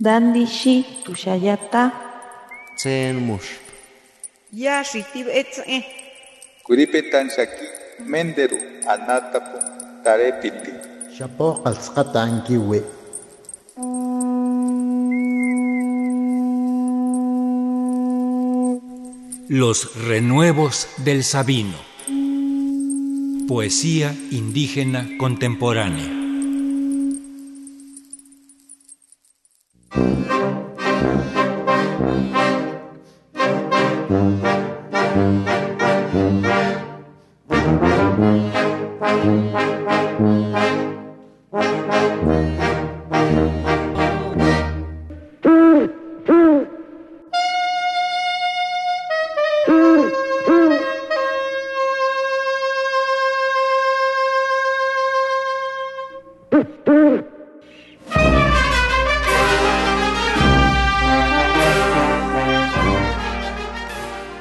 Dandishi tushayata. Tsen mush. Ya shitib etze. Kuripetan shaki menderu anatapu tarepiti. Shapo qalsqatankiwi. Los renuevos del Sabino. Poesía indígena contemporánea.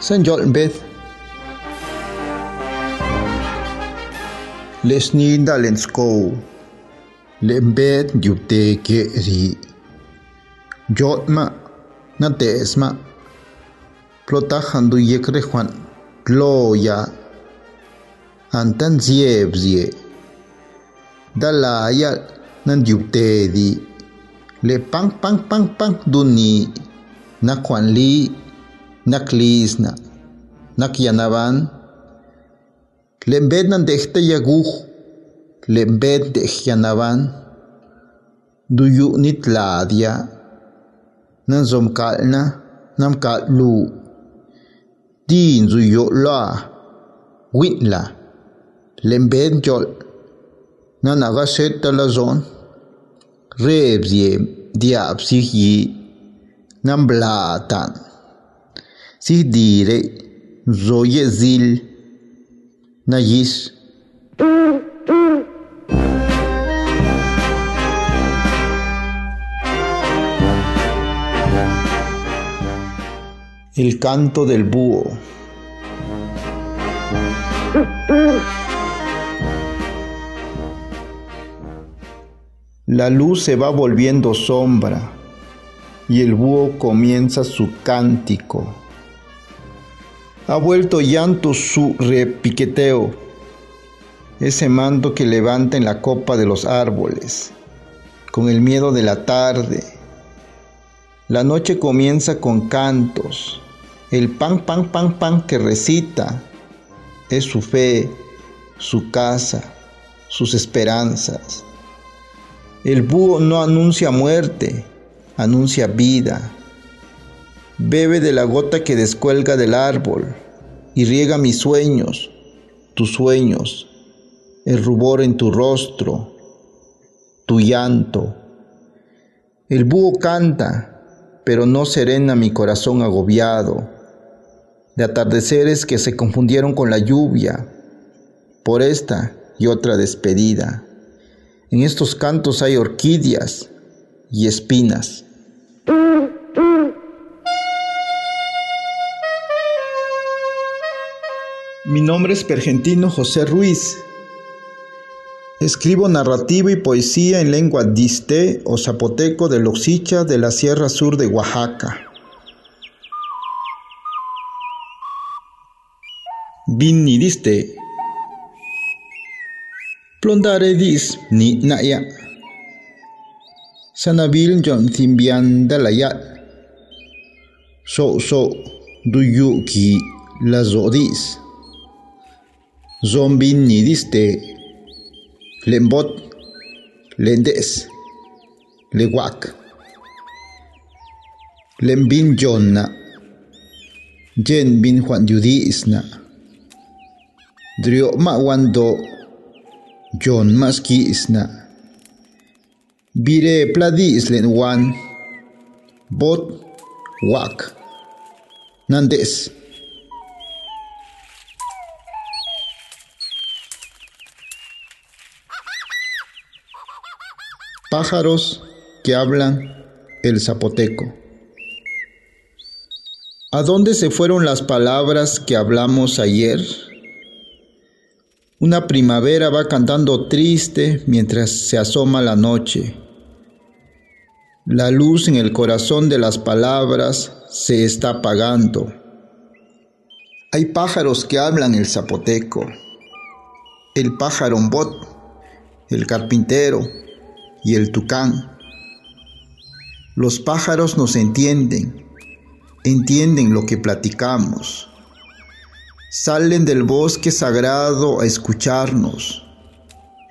San John Beth. Lesni Dalensko Lembet Yupte Ke Ri. Jotma Natesma Plota Handu Yekre Juan. Gloya Antan Zieb Zie. Dalaya Nan Di. Le Pang Pang Pang Pang Duni Na Juan Li naklizna nakyanaban lembet nandehte yaguj lembet dehyanaban duyu nitladia nanzomkalna namkallu din zuyolloa winla lembet yol nanagashetalazon rebzie diabsihyi namblatan si dire zoye zil El canto del búho. La luz se va volviendo sombra y el búho comienza su cántico. Ha vuelto llanto su repiqueteo, ese mando que levanta en la copa de los árboles, con el miedo de la tarde. La noche comienza con cantos, el pan, pan, pan, pan que recita es su fe, su casa, sus esperanzas. El búho no anuncia muerte, anuncia vida. Bebe de la gota que descuelga del árbol y riega mis sueños, tus sueños, el rubor en tu rostro, tu llanto. El búho canta, pero no serena mi corazón agobiado, de atardeceres que se confundieron con la lluvia, por esta y otra despedida. En estos cantos hay orquídeas y espinas. Mi nombre es Pergentino José Ruiz. Escribo narrativa y poesía en lengua diste o zapoteco de Loxicha de la Sierra Sur de Oaxaca. Ni diste. Plondare dis ni naya. Sanabil timbian dalayat. So so duyu ki la zodis. Zombin ni diste. Lembot. Lendes. Lewak. Lembin jonna. Jen bin Juan Yudisna. Drio ma wando. Maski isna. Bire pladi islen wan. Bot. Wak. Nandes. Pájaros que hablan el zapoteco. ¿A dónde se fueron las palabras que hablamos ayer? Una primavera va cantando triste mientras se asoma la noche. La luz en el corazón de las palabras se está apagando. Hay pájaros que hablan el zapoteco. El pájaro bot, el carpintero y el tucán. Los pájaros nos entienden, entienden lo que platicamos. Salen del bosque sagrado a escucharnos.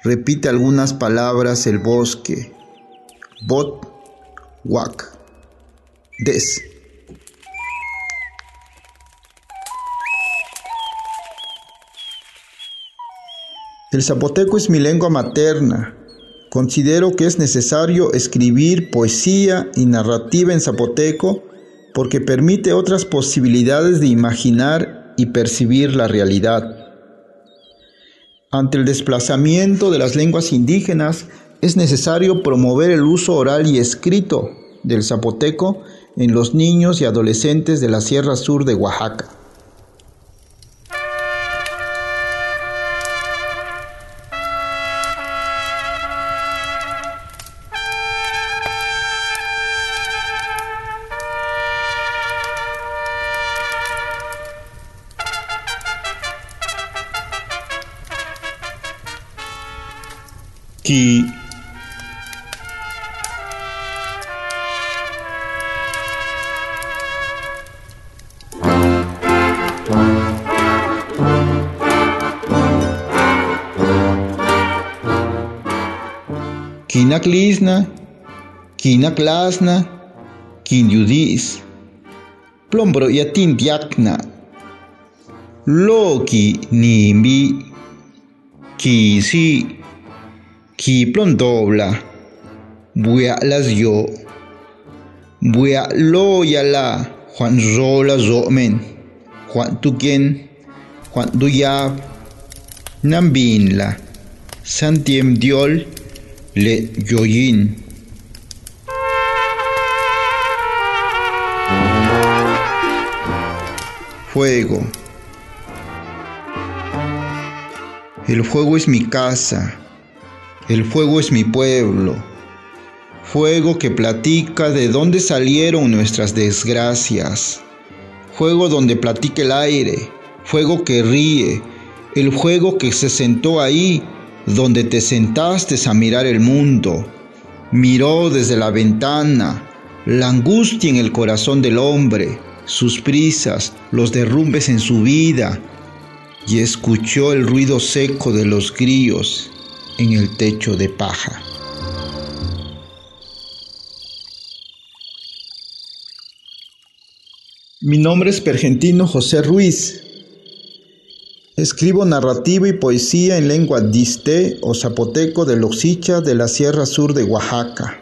Repite algunas palabras el bosque. Bot, wak, des. El zapoteco es mi lengua materna. Considero que es necesario escribir poesía y narrativa en zapoteco porque permite otras posibilidades de imaginar y percibir la realidad. Ante el desplazamiento de las lenguas indígenas, es necesario promover el uso oral y escrito del zapoteco en los niños y adolescentes de la Sierra Sur de Oaxaca. ότι Κίνα κλείσνα, κίνα κλάσνα, κίν γιουδίς. Πλόμπρο για την διάκνα; Λόκι νιμπι, κίσι. Kisi, kiplon dobla, buya las yo, buya lo yala, Juan Zola Zomen, Juan Tuquien, Juan Duyab, Nambinla, Santiem Diol, Le Yoyin. Fuego. El fuego es mi casa. El fuego es mi pueblo. Fuego que platica de dónde salieron nuestras desgracias. Fuego donde platica el aire. Fuego que ríe. El fuego que se sentó ahí donde te sentaste a mirar el mundo. Miró desde la ventana la angustia en el corazón del hombre, sus prisas, los derrumbes en su vida, y escuchó el ruido seco de los grillos en el techo de paja. Mi nombre es Pergentino José Ruiz. Escribo narrativa y poesía en lengua diste o zapoteco de Loxicha de la Sierra Sur de Oaxaca.